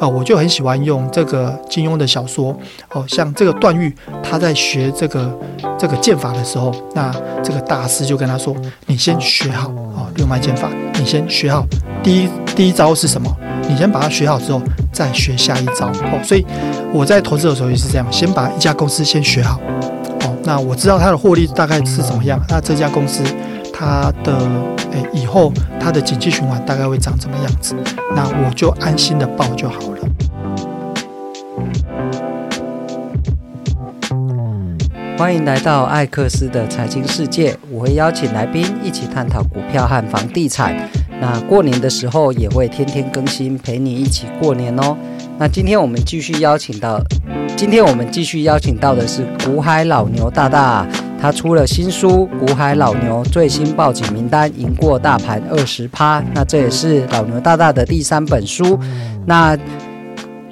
呃，我就很喜欢用这个金庸的小说哦，像这个段誉他在学这个这个剑法的时候，那这个大师就跟他说：“你先学好哦，六脉剑法，你先学好。第一第一招是什么？你先把它学好之后，再学下一招哦。所以我在投资的时候也是这样，先把一家公司先学好哦。那我知道它的获利大概是怎么样，那这家公司。”它的诶，以后它的景气循环大概会长什么样子？那我就安心的报就好了。欢迎来到艾克斯的财经世界，我会邀请来宾一起探讨股票和房地产。那过年的时候也会天天更新，陪你一起过年哦。那今天我们继续邀请到，今天我们继续邀请到的是股海老牛大大。他出了新书《股海老牛最新报警名单》，赢过大盘二十趴。那这也是老牛大大的第三本书。那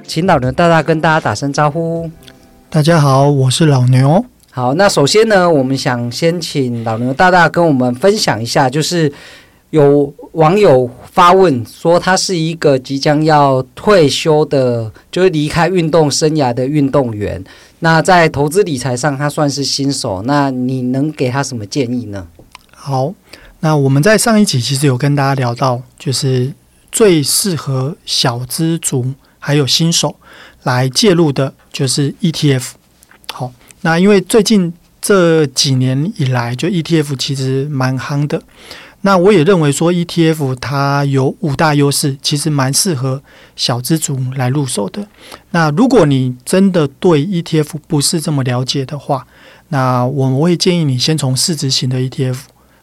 请老牛大大跟大家打声招呼。大家好，我是老牛。好，那首先呢，我们想先请老牛大大跟我们分享一下，就是有网友发问说，他是一个即将要退休的，就是离开运动生涯的运动员。那在投资理财上，他算是新手，那你能给他什么建议呢？好，那我们在上一集其实有跟大家聊到，就是最适合小资族还有新手来介入的，就是 ETF。好，那因为最近这几年以来，就 ETF 其实蛮夯的。那我也认为说，ETF 它有五大优势，其实蛮适合小资族来入手的。那如果你真的对 ETF 不是这么了解的话，那我们会建议你先从市值型的 ETF，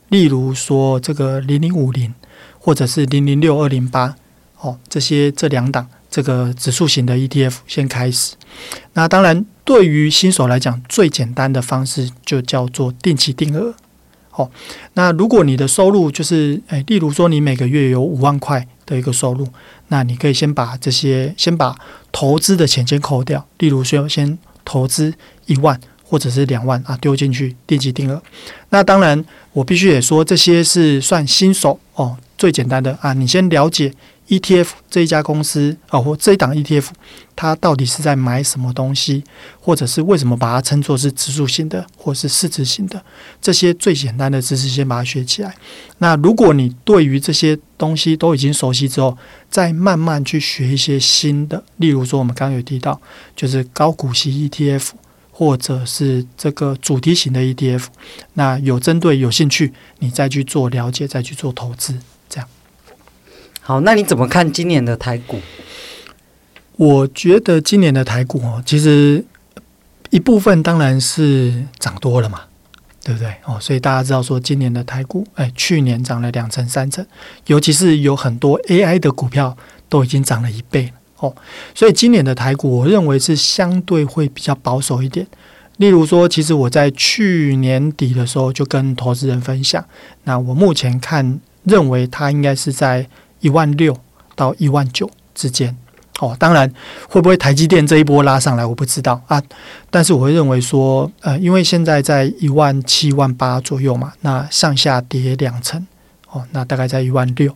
例如说这个零零五零或者是零零六二零八，哦，这些这两档这个指数型的 ETF 先开始。那当然，对于新手来讲，最简单的方式就叫做定期定额。哦，那如果你的收入就是，诶，例如说你每个月有五万块的一个收入，那你可以先把这些，先把投资的钱先扣掉，例如说先投资一万或者是两万啊，丢进去定期定额。那当然，我必须也说这些是算新手哦，最简单的啊，你先了解。ETF 这一家公司啊，或这一档 ETF，它到底是在买什么东西，或者是为什么把它称作是指数型的，或是市值型的？这些最简单的知识先把它学起来。那如果你对于这些东西都已经熟悉之后，再慢慢去学一些新的，例如说我们刚刚有提到，就是高股息 ETF，或者是这个主题型的 ETF。那有针对有兴趣，你再去做了解，再去做投资。好，那你怎么看今年的台股？我觉得今年的台股哦，其实一部分当然是涨多了嘛，对不对？哦，所以大家知道说今年的台股，哎，去年涨了两成三成，尤其是有很多 AI 的股票都已经涨了一倍了哦。所以今年的台股，我认为是相对会比较保守一点。例如说，其实我在去年底的时候就跟投资人分享，那我目前看认为它应该是在。一万六到一万九之间，哦，当然会不会台积电这一波拉上来，我不知道啊。但是我会认为说，呃，因为现在在一万七万八左右嘛，那上下跌两成，哦，那大概在一万六。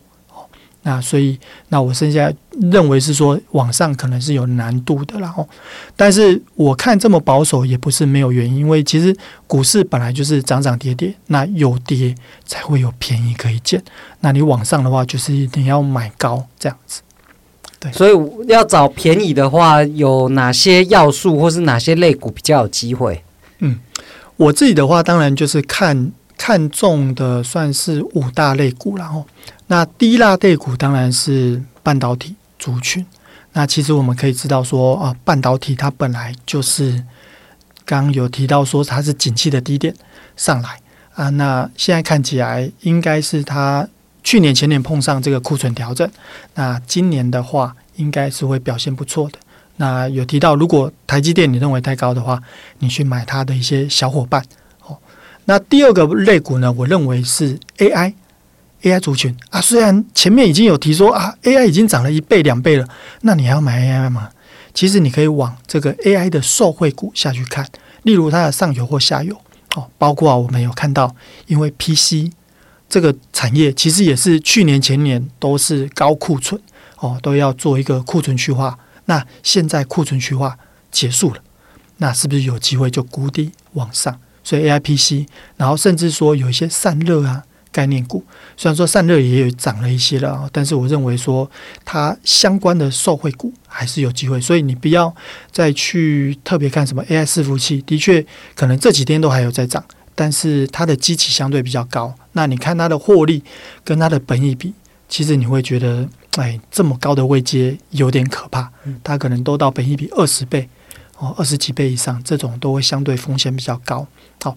那所以，那我剩下认为是说，往上可能是有难度的，然后，但是我看这么保守也不是没有原因，因为其实股市本来就是涨涨跌跌，那有跌才会有便宜可以捡。那你往上的话，就是一定要买高这样子。对，所以要找便宜的话，有哪些要素或是哪些类股比较有机会？嗯，我自己的话，当然就是看看中的算是五大类股，然后。那第一大类股当然是半导体族群。那其实我们可以知道说啊，半导体它本来就是刚有提到说它是景气的低点上来啊。那现在看起来应该是它去年前年碰上这个库存调整，那今年的话应该是会表现不错的。那有提到，如果台积电你认为太高的话，你去买它的一些小伙伴。哦，那第二个类股呢，我认为是 AI。AI 族群啊，虽然前面已经有提说啊，AI 已经涨了一倍两倍了，那你还要买 AI 吗？其实你可以往这个 AI 的受惠股下去看，例如它的上游或下游哦，包括啊，我们有看到，因为 PC 这个产业其实也是去年前年都是高库存哦，都要做一个库存去化，那现在库存去化结束了，那是不是有机会就谷底往上？所以 AIPC，然后甚至说有一些散热啊概念股，虽然说散热也有涨了一些了，但是我认为说它相关的受惠股还是有机会，所以你不要再去特别看什么 AI 伺服器，的确可能这几天都还有在涨，但是它的基期相对比较高，那你看它的获利跟它的本益比，其实你会觉得，哎，这么高的位阶有点可怕，它可能都到本益比二十倍。哦，二十几倍以上，这种都会相对风险比较高。好，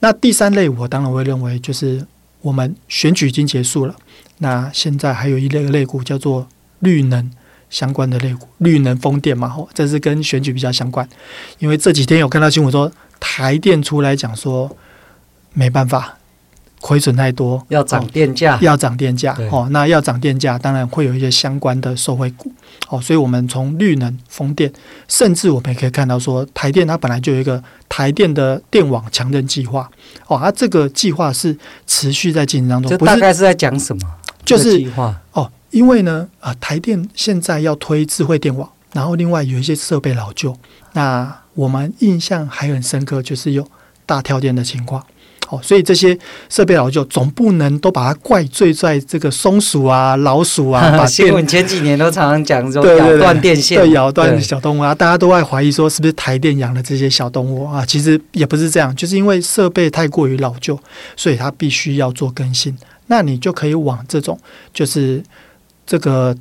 那第三类，我当然会认为就是我们选举已经结束了，那现在还有一类类股叫做绿能相关的类股，绿能风电嘛，吼，这是跟选举比较相关。因为这几天有看到新闻说，台电出来讲说，没办法。亏损太多，要涨电价，哦，要涨电价哦。那要涨电价，当然会有一些相关的受惠股哦。所以，我们从绿能、风电，甚至我们也可以看到说，台电它本来就有一个台电的电网强韧计划哦。它这个计划是持续在进行当中。这大概是在讲什么？就是计划哦，因为呢，啊，台电现在要推智慧电网，然后另外有一些设备老旧，那我们印象还很深刻，就是有大跳电的情况。哦，所以这些设备老旧，总不能都把它怪罪在这个松鼠啊、老鼠啊。把新闻前几年都常常讲说咬断电线，对，咬断小动物啊，大家都在怀疑说是不是台电养的这些小动物啊？其实也不是这样，就是因为设备太过于老旧，所以它必须要做更新。那你就可以往这种，就是这个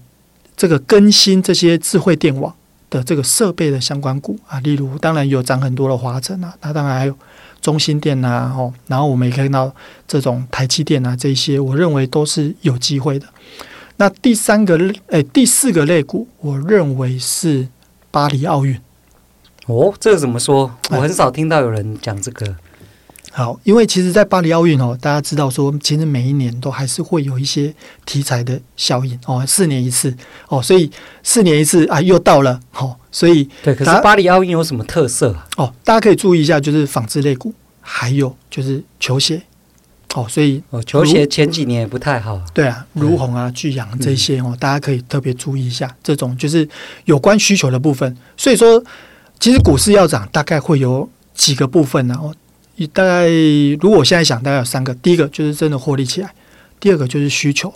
这个更新这些智慧电网的这个设备的相关股啊，例如当然有涨很多的华城啊，那当然还有。中心店啊，哦，然后我们也可以看到这种台积电啊，这些我认为都是有机会的。那第三个，诶，第四个类股，我认为是巴黎奥运。哦，这个怎么说？我很少听到有人讲这个。好，因为其实，在巴黎奥运哦，大家知道说，其实每一年都还是会有一些题材的效应哦，四年一次哦，所以四年一次啊，又到了哦，所以对。可是巴黎奥运有什么特色啊哦？大家可以注意一下，就是纺织类股，还有就是球鞋哦，所以哦，球鞋前几年也不太好。对啊，如虹啊、巨阳这些哦，大家可以特别注意一下，这种就是有关需求的部分。所以说，其实股市要涨，大概会有几个部分呢？哦。大概，如果我现在想，大概有三个。第一个就是真的获利起来，第二个就是需求。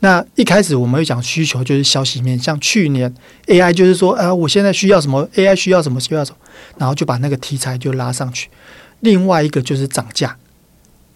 那一开始我们会讲需求，就是消息面，像去年 AI 就是说，啊，我现在需要什么 AI 需要什么需要什么，然后就把那个题材就拉上去。另外一个就是涨价，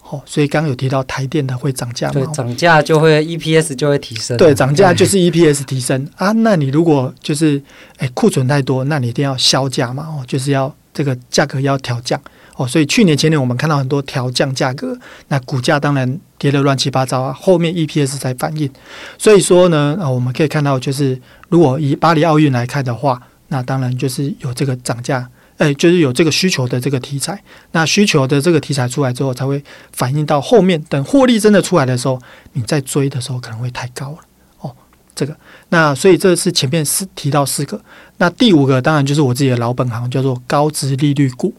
哦，所以刚刚有提到台电的会涨价嘛？对，涨价 就会 EPS 就会提升。对，涨价就是 EPS 提升啊。那你如果就是诶库存太多，那你一定要销价嘛？哦，就是要这个价格要调降。哦，所以去年前年我们看到很多调降价格，那股价当然跌得乱七八糟啊。后面 EPS 才反应，所以说呢，啊，我们可以看到，就是如果以巴黎奥运来看的话，那当然就是有这个涨价，哎，就是有这个需求的这个题材。那需求的这个题材出来之后，才会反映到后面，等获利真的出来的时候，你再追的时候可能会太高了。哦，这个，那所以这是前面四提到四个，那第五个当然就是我自己的老本行，叫做高值利率股。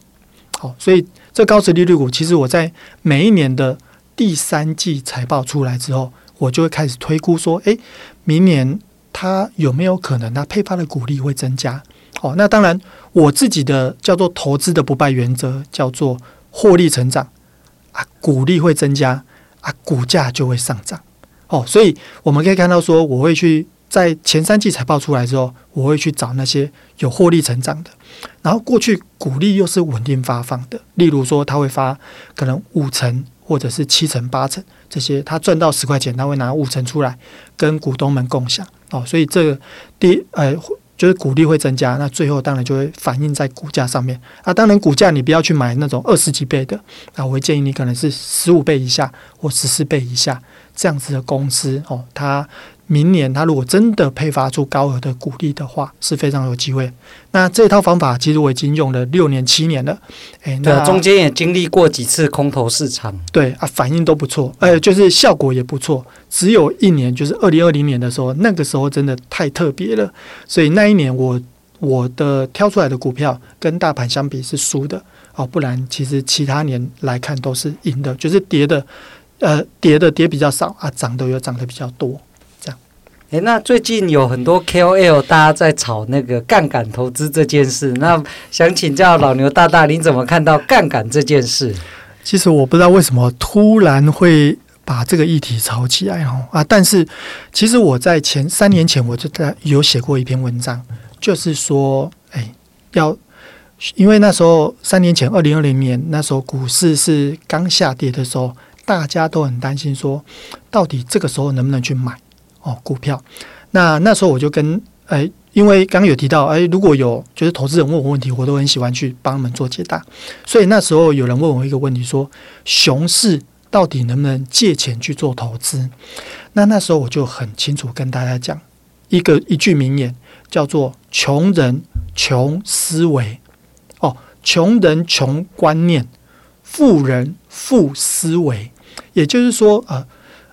好，所以这高值利率股，其实我在每一年的第三季财报出来之后，我就会开始推估说，诶，明年它有没有可能它配发的股利会增加？好，那当然我自己的叫做投资的不败原则，叫做获利成长啊，股利会增加啊，股价就会上涨。哦，所以我们可以看到说，我会去。在前三季财报出来之后，我会去找那些有获利成长的，然后过去股利又是稳定发放的，例如说他会发可能五成或者是七成八成这些，他赚到十块钱，他会拿五成出来跟股东们共享哦，所以这个第呃就是股利会增加，那最后当然就会反映在股价上面啊。当然股价你不要去买那种二十几倍的，那我会建议你可能是十五倍以下或十四倍以下这样子的公司哦，它。明年他如果真的配发出高额的股利的话，是非常有机会。那这套方法其实我已经用了六年七年了，诶，那中间也经历过几次空头市场，对啊，反应都不错，呃，就是效果也不错。只有一年，就是二零二零年的时候，那个时候真的太特别了，所以那一年我我的挑出来的股票跟大盘相比是输的哦，不然其实其他年来看都是赢的，就是跌的，呃，跌的跌比较少啊，涨的又涨的比较多。诶，那最近有很多 KOL 大家在炒那个杠杆投资这件事，那想请教老牛大大，您怎么看到杠杆这件事？其实我不知道为什么突然会把这个议题炒起来哦啊！但是其实我在前三年前我就在有写过一篇文章，就是说，哎，要因为那时候三年前二零二零年那时候股市是刚下跌的时候，大家都很担心说，到底这个时候能不能去买哦股票？那那时候我就跟哎，因为刚刚有提到哎，如果有就是投资人问我问题，我都很喜欢去帮他们做解答。所以那时候有人问我一个问题说，熊市。到底能不能借钱去做投资？那那时候我就很清楚跟大家讲一个一句名言，叫做“穷人穷思维”，哦，穷人穷观念，富人富思维。也就是说，呃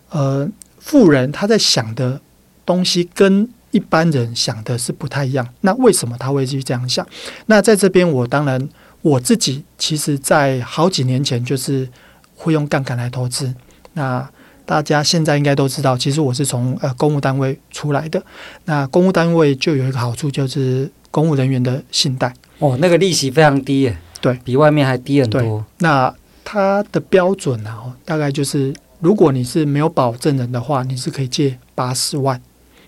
呃，富人他在想的东西跟一般人想的是不太一样。那为什么他会去这样想？那在这边，我当然我自己其实在好几年前就是。会用杠杆来投资，那大家现在应该都知道，其实我是从呃公务单位出来的。那公务单位就有一个好处，就是公务人员的信贷哦，那个利息非常低耶，对，比外面还低很多。那它的标准呢、啊，大概就是如果你是没有保证人的话，你是可以借八十万，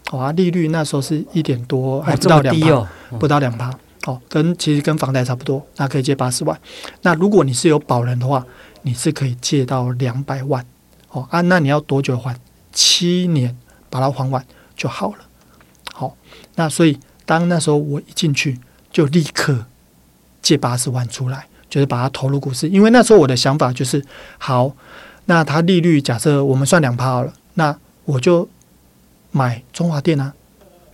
哦，啊、利率那时候是一点多，还不到两趴、哦哦，不到两趴，哦，跟其实跟房贷差不多，那可以借八十万。那如果你是有保人的话，你是可以借到两百万，哦啊，那你要多久还？七年把它还完就好了。好，那所以当那时候我一进去就立刻借八十万出来，就是把它投入股市。因为那时候我的想法就是，好，那它利率假设我们算两趴好了，那我就买中华电啊，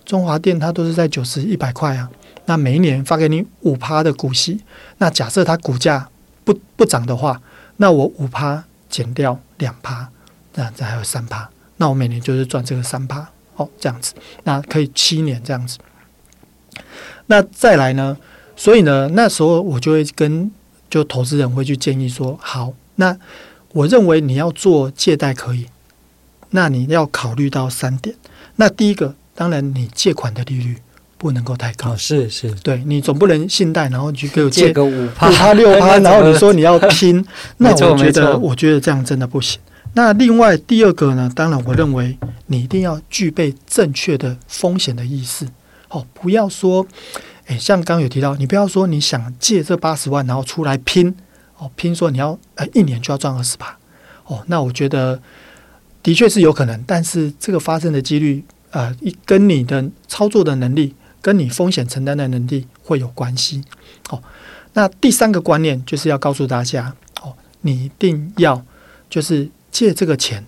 中华电它都是在九十一百块啊，那每一年发给你五趴的股息，那假设它股价不不涨的话。那我五趴减掉两趴，那这还有三趴。那我每年就是赚这个三趴哦，这样子，那可以七年这样子。那再来呢？所以呢，那时候我就会跟就投资人会去建议说，好，那我认为你要做借贷可以，那你要考虑到三点。那第一个，当然你借款的利率。不能够太高，哦、是是，对你总不能信贷，然后去给我借个五趴、五趴六趴，然后你说你要拼，那我觉得我觉得这样真的不行。那另外第二个呢，当然我认为你一定要具备正确的风险的意识，哦，不要说，诶，像刚刚有提到，你不要说你想借这八十万，然后出来拼，哦，拼说你要呃一年就要赚二十趴，哦，那我觉得的确是有可能，但是这个发生的几率，呃，一跟你的操作的能力。跟你风险承担的能力会有关系，哦。那第三个观念就是要告诉大家，哦，你一定要就是借这个钱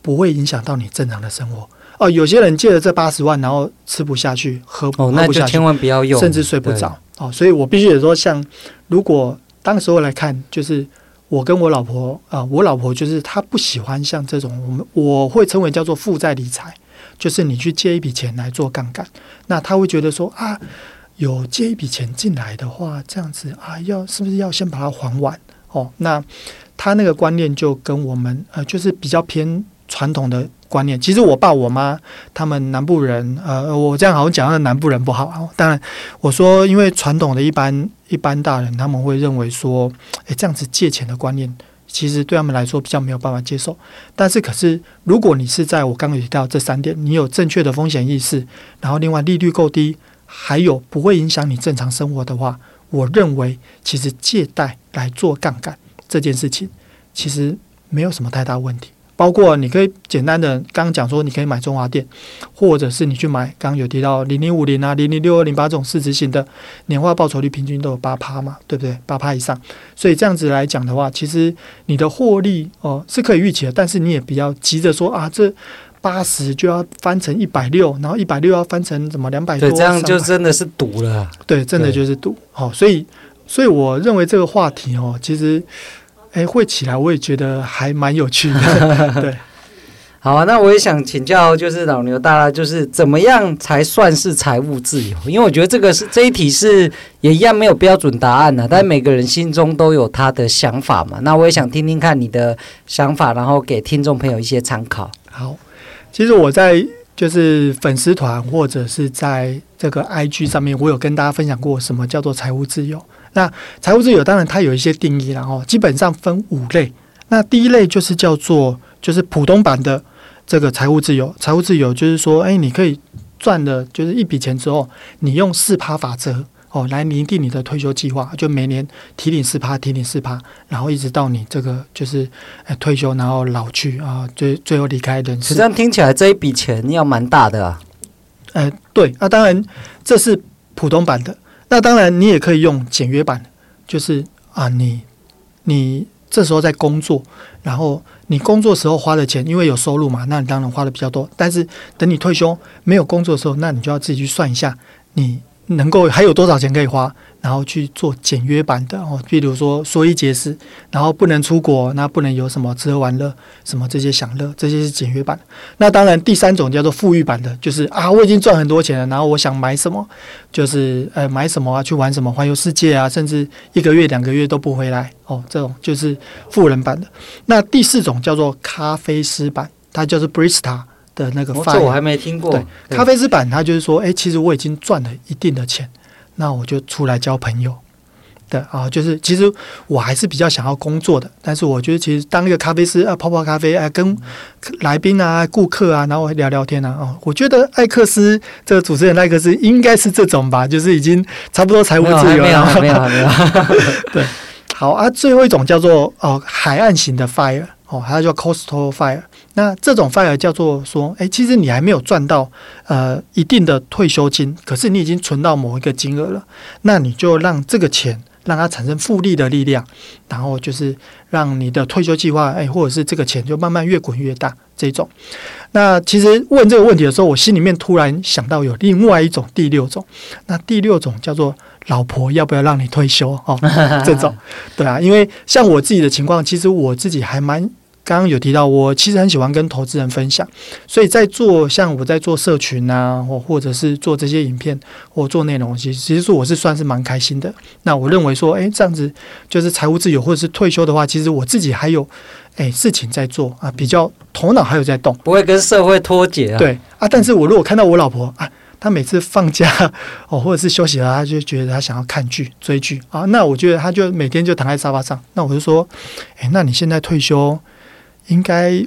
不会影响到你正常的生活。哦，有些人借了这八十万，然后吃不下去，喝喝不下去，千万不要用，甚至睡不着。哦，所以我必须得说，像如果当时候来看，就是我跟我老婆啊，我老婆就是她不喜欢像这种我们我会称为叫做负债理财。就是你去借一笔钱来做杠杆，那她会觉得说啊，有借一笔钱进来的话，这样子啊，要是不是要先把它还完哦？那她那个观念就跟我们呃，就是比较偏传统的观念。其实我爸我妈他们南部人，呃，我这样好像讲的南部人不好啊。当然，我说因为传统的一般一般大人他们会认为说，诶，这样子借钱的观念。其实对他们来说比较没有办法接受，但是可是如果你是在我刚刚提到这三点，你有正确的风险意识，然后另外利率够低，还有不会影响你正常生活的话，我认为其实借贷来做杠杆这件事情，其实没有什么太大问题。包括你可以简单的刚刚讲说，你可以买中华电，或者是你去买刚刚有提到零零五零啊、零零六二零八这种市值型的年化报酬率平均都有八趴嘛，对不对？八趴以上，所以这样子来讲的话，其实你的获利哦、呃、是可以预期的，但是你也比较急着说啊，这八十就要翻成一百六，然后一百六要翻成怎么两百多，对，这样就真的是赌了，对，真的就是赌。好、哦，所以所以我认为这个话题哦，其实。哎，会起来，我也觉得还蛮有趣的。对，好啊，那我也想请教，就是老牛大大，就是怎么样才算是财务自由？因为我觉得这个是这一题是也一样没有标准答案的，但每个人心中都有他的想法嘛。那我也想听听看你的想法，然后给听众朋友一些参考。好，其实我在就是粉丝团或者是在这个 IG 上面，我有跟大家分享过什么叫做财务自由。那财务自由当然它有一些定义，然后基本上分五类。那第一类就是叫做就是普通版的这个财务自由。财务自由就是说，哎，你可以赚的就是一笔钱之后，你用四趴法则。哦，来拟定你的退休计划，就每年提领四趴，提领四趴，然后一直到你这个就是呃退休，然后老去啊，最最后离开人世。这样听起来这一笔钱要蛮大的啊。呃，对，那当然这是普通版的，那当然你也可以用简约版，就是啊，你你这时候在工作，然后你工作时候花的钱，因为有收入嘛，那你当然花的比较多。但是等你退休没有工作的时候，那你就要自己去算一下你。能够还有多少钱可以花，然后去做简约版的哦，比如说说一节食，然后不能出国，那不能有什么吃喝玩乐，什么这些享乐，这些是简约版。那当然，第三种叫做富裕版的，就是啊，我已经赚很多钱了，然后我想买什么，就是呃买什么啊，去玩什么，环游世界啊，甚至一个月两个月都不回来哦，这种就是富人版的。那第四种叫做咖啡师版，它就是 Brista。的那个，哦，这我还没听过。对，咖啡师版，他就是说，哎，其实我已经赚了一定的钱，那我就出来交朋友。对啊，就是其实我还是比较想要工作的，但是我觉得其实当一个咖啡师啊，泡泡咖啡啊，跟来宾啊、顾客啊，然后聊聊天啊，哦，我觉得艾克斯这个主持人艾克斯应该是这种吧，就是已经差不多财务自由了。没有，没有，没有。对，好啊，最后一种叫做哦，海岸型的 fire。哦，它叫 coastal fire。那这种 fire 叫做说，诶，其实你还没有赚到呃一定的退休金，可是你已经存到某一个金额了，那你就让这个钱让它产生复利的力量，然后就是让你的退休计划，诶，或者是这个钱就慢慢越滚越大这种。那其实问这个问题的时候，我心里面突然想到有另外一种第六种，那第六种叫做。老婆要不要让你退休？哦，这种，对啊，因为像我自己的情况，其实我自己还蛮刚刚有提到，我其实很喜欢跟投资人分享，所以在做像我在做社群啊，或或者是做这些影片或做内容，其实其实说我是算是蛮开心的。那我认为说，诶，这样子就是财务自由或者是退休的话，其实我自己还有诶事情在做啊，比较头脑还有在动，不会跟社会脱节啊。对啊，但是我如果看到我老婆啊。他每次放假 哦，或者是休息了，他就觉得他想要看剧、追剧啊。那我觉得他就每天就躺在沙发上。那我就说，诶，那你现在退休，应该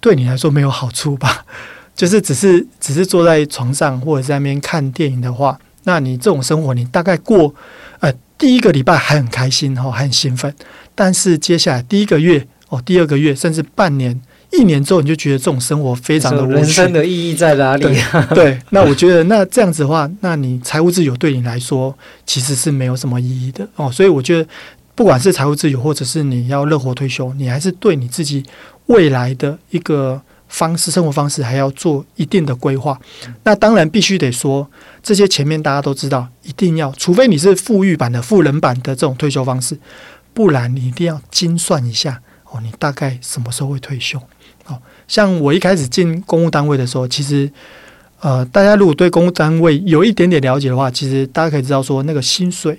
对你来说没有好处吧？就是只是只是坐在床上或者在那边看电影的话，那你这种生活，你大概过呃第一个礼拜还很开心哦，还很兴奋。但是接下来第一个月哦，第二个月甚至半年。一年之后，你就觉得这种生活非常的无趣。人生的意义在哪里？对，对，那我觉得那这样子的话，那你财务自由对你来说其实是没有什么意义的哦。所以我觉得，不管是财务自由，或者是你要乐活退休，你还是对你自己未来的一个方式、生活方式，还要做一定的规划。那当然必须得说，这些前面大家都知道，一定要，除非你是富裕版的、富人版的这种退休方式，不然你一定要精算一下哦，你大概什么时候会退休？哦，像我一开始进公务单位的时候，其实，呃，大家如果对公务单位有一点点了解的话，其实大家可以知道说，那个薪水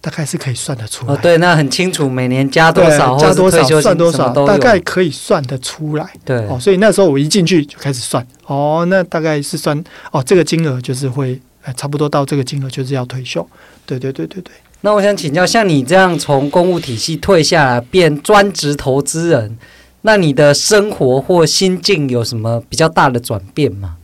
大概是可以算得出来。哦，对，那很清楚，每年加多少，加多少，算多少，大概可以算得出来。对，哦，所以那时候我一进去就开始算，哦，那大概是算，哦，这个金额就是会，呃，差不多到这个金额就是要退休。对，对，对，对，对。那我想请教，像你这样从公务体系退下来，变专职投资人。那你的生活或心境有什么比较大的转变吗？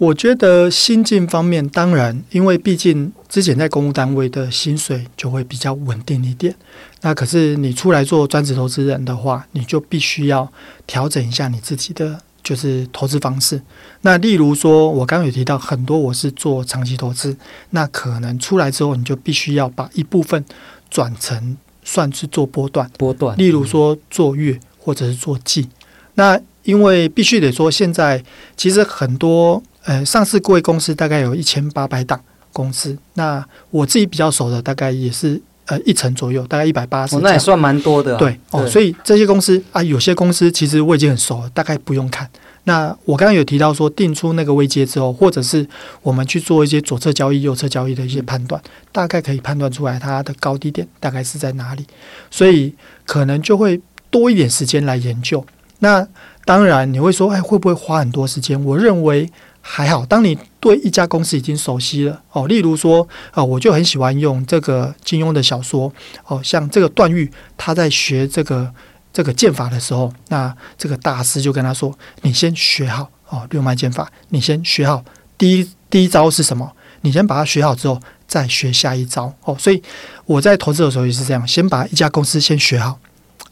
哦，我觉得心境方面，当然，因为毕竟之前在公务单位的薪水就会比较稳定一点。那可是你出来做专职投资人的话，你就必须要调整一下你自己的就是投资方式。那例如说，我刚刚有提到很多我是做长期投资，那可能出来之后，你就必须要把一部分转成。算是做波段，波段，例如说做月或者是做季。那因为必须得说，现在其实很多呃上市贵公司大概有一千八百档公司。那我自己比较熟的大概也是呃一成左右，大概一百八十。那也算蛮多的啊。对哦，所以这些公司啊，有些公司其实我已经很熟了，大概不用看。那我刚刚有提到说，定出那个位阶之后，或者是我们去做一些左侧交易、右侧交易的一些判断，大概可以判断出来它的高低点大概是在哪里，所以可能就会多一点时间来研究。那当然你会说，哎，会不会花很多时间？我认为还好。当你对一家公司已经熟悉了哦，例如说啊，我就很喜欢用这个金庸的小说哦，像这个段誉他在学这个这个剑法的时候，那这个大师就跟他说：“你先学好哦，六脉剑法，你先学好。第一第一招是什么？你先把它学好之后，再学下一招哦。所以我在投资的时候也是这样，先把一家公司先学好。”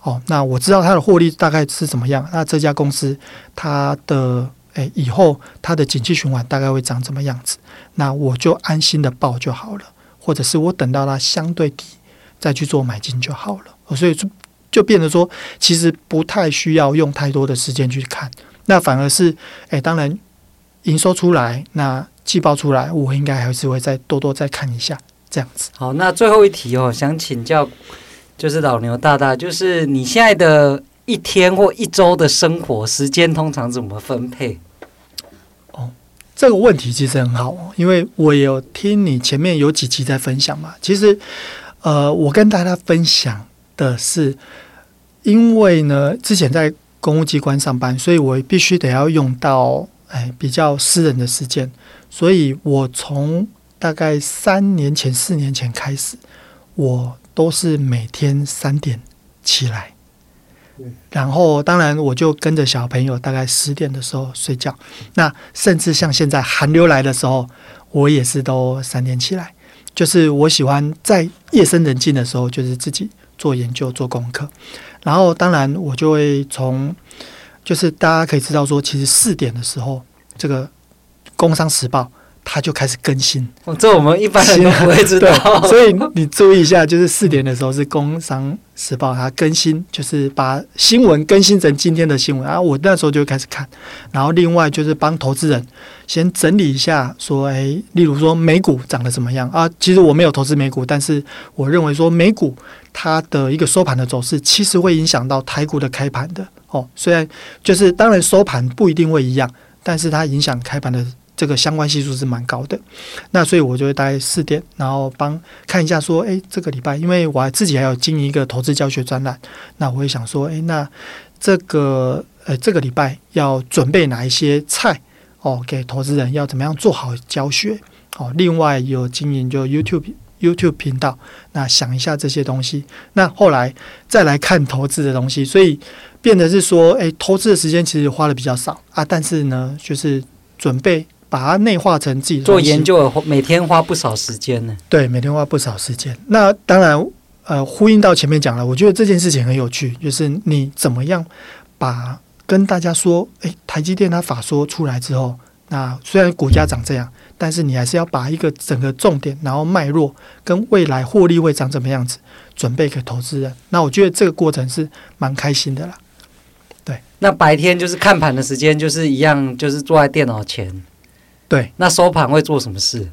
哦，那我知道它的获利大概是怎么样？那这家公司它的诶以后它的景气循环大概会长怎么样子？那我就安心的报就好了，或者是我等到它相对低再去做买进就好了。所以就就变得说，其实不太需要用太多的时间去看，那反而是诶，当然营收出来，那季报出来，我应该还是会再多多再看一下这样子。好，那最后一题哦，想请教。就是老牛大大，就是你现在的一天或一周的生活时间通常怎么分配？这个问题其实很好，因为我有听你前面有几期在分享嘛。其实，呃，我跟大家分享的是，因为呢，之前在公务机关上班，所以我必须得要用到哎比较私人的时间，所以我从大概三年前、四年前开始，我。都是每天三点起来，然后当然我就跟着小朋友，大概十点的时候睡觉。那甚至像现在寒流来的时候，我也是都三点起来。就是我喜欢在夜深人静的时候，就是自己做研究、做功课。然后当然我就会从，就是大家可以知道说，其实四点的时候，这个《工商时报》。它就开始更新，哦，这我们一般人都不会知道。所以你注意一下，就是四点的时候是《工商时报》它更新，就是把新闻更新成今天的新闻。啊我那时候就开始看，然后另外就是帮投资人先整理一下，说，诶，例如说美股涨得怎么样啊？其实我没有投资美股，但是我认为说美股它的一个收盘的走势，其实会影响到台股的开盘的哦。虽然就是当然收盘不一定会一样，但是它影响开盘的。这个相关系数是蛮高的，那所以我就会大概四点，然后帮看一下说，诶，这个礼拜，因为我自己还有经营一个投资教学专栏，那我会想说，诶，那这个呃这个礼拜要准备哪一些菜哦，给投资人要怎么样做好教学哦。另外有经营就 YouTube YouTube 频道，那想一下这些东西，那后来再来看投资的东西，所以变得是说，诶，投资的时间其实花的比较少啊，但是呢，就是准备。把它内化成自己做研究，每天花不少时间呢。对，每天花不少时间。那当然，呃，呼应到前面讲了，我觉得这件事情很有趣，就是你怎么样把跟大家说，诶，台积电它法说出来之后，那虽然股价涨这样，但是你还是要把一个整个重点，然后脉络跟未来获利会长怎么样子，准备给投资人。那我觉得这个过程是蛮开心的啦。对，那白天就是看盘的时间，就是一样，就是坐在电脑前。对，那收盘会做什么事？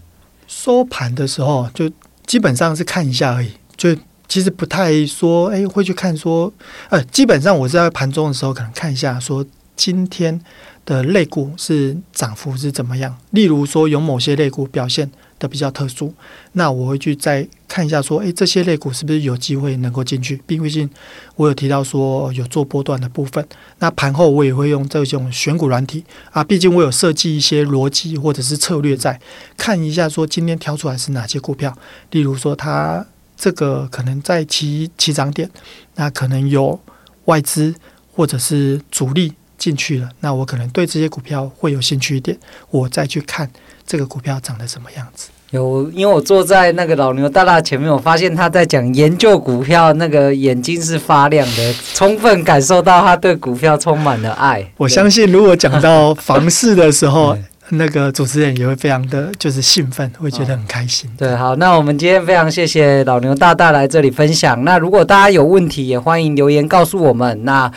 收盘的时候就基本上是看一下而已，就其实不太说，哎，会去看说，呃，基本上我是在盘中的时候可能看一下说今天的类股是涨幅是怎么样，例如说有某些类股表现的比较特殊，那我会去再看一下，说，诶，这些类股是不是有机会能够进去？毕竟我有提到说有做波段的部分，那盘后我也会用这种选股软体。啊，毕竟我有设计一些逻辑或者是策略在，看一下说今天挑出来是哪些股票，例如说它这个可能在起起涨点，那可能有外资或者是主力进去了，那我可能对这些股票会有兴趣一点，我再去看。这个股票长得什么样子？有，因为我坐在那个老牛大大前面，我发现他在讲研究股票，那个眼睛是发亮的，充分感受到他对股票充满了爱。我相信，如果讲到房市的时候，那个主持人也会非常的就是兴奋，会觉得很开心。对，好，那我们今天非常谢谢老牛大大来这里分享。那如果大家有问题，也欢迎留言告诉我们。那。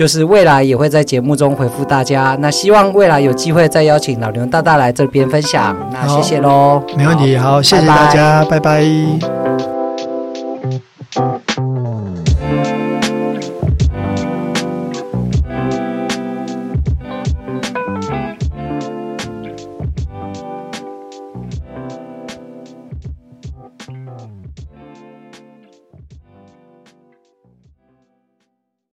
就是未来也会在节目中回复大家，那希望未来有机会再邀请老牛大大来这边分享，那谢谢喽，没问题，好，谢谢大家，拜拜。拜拜。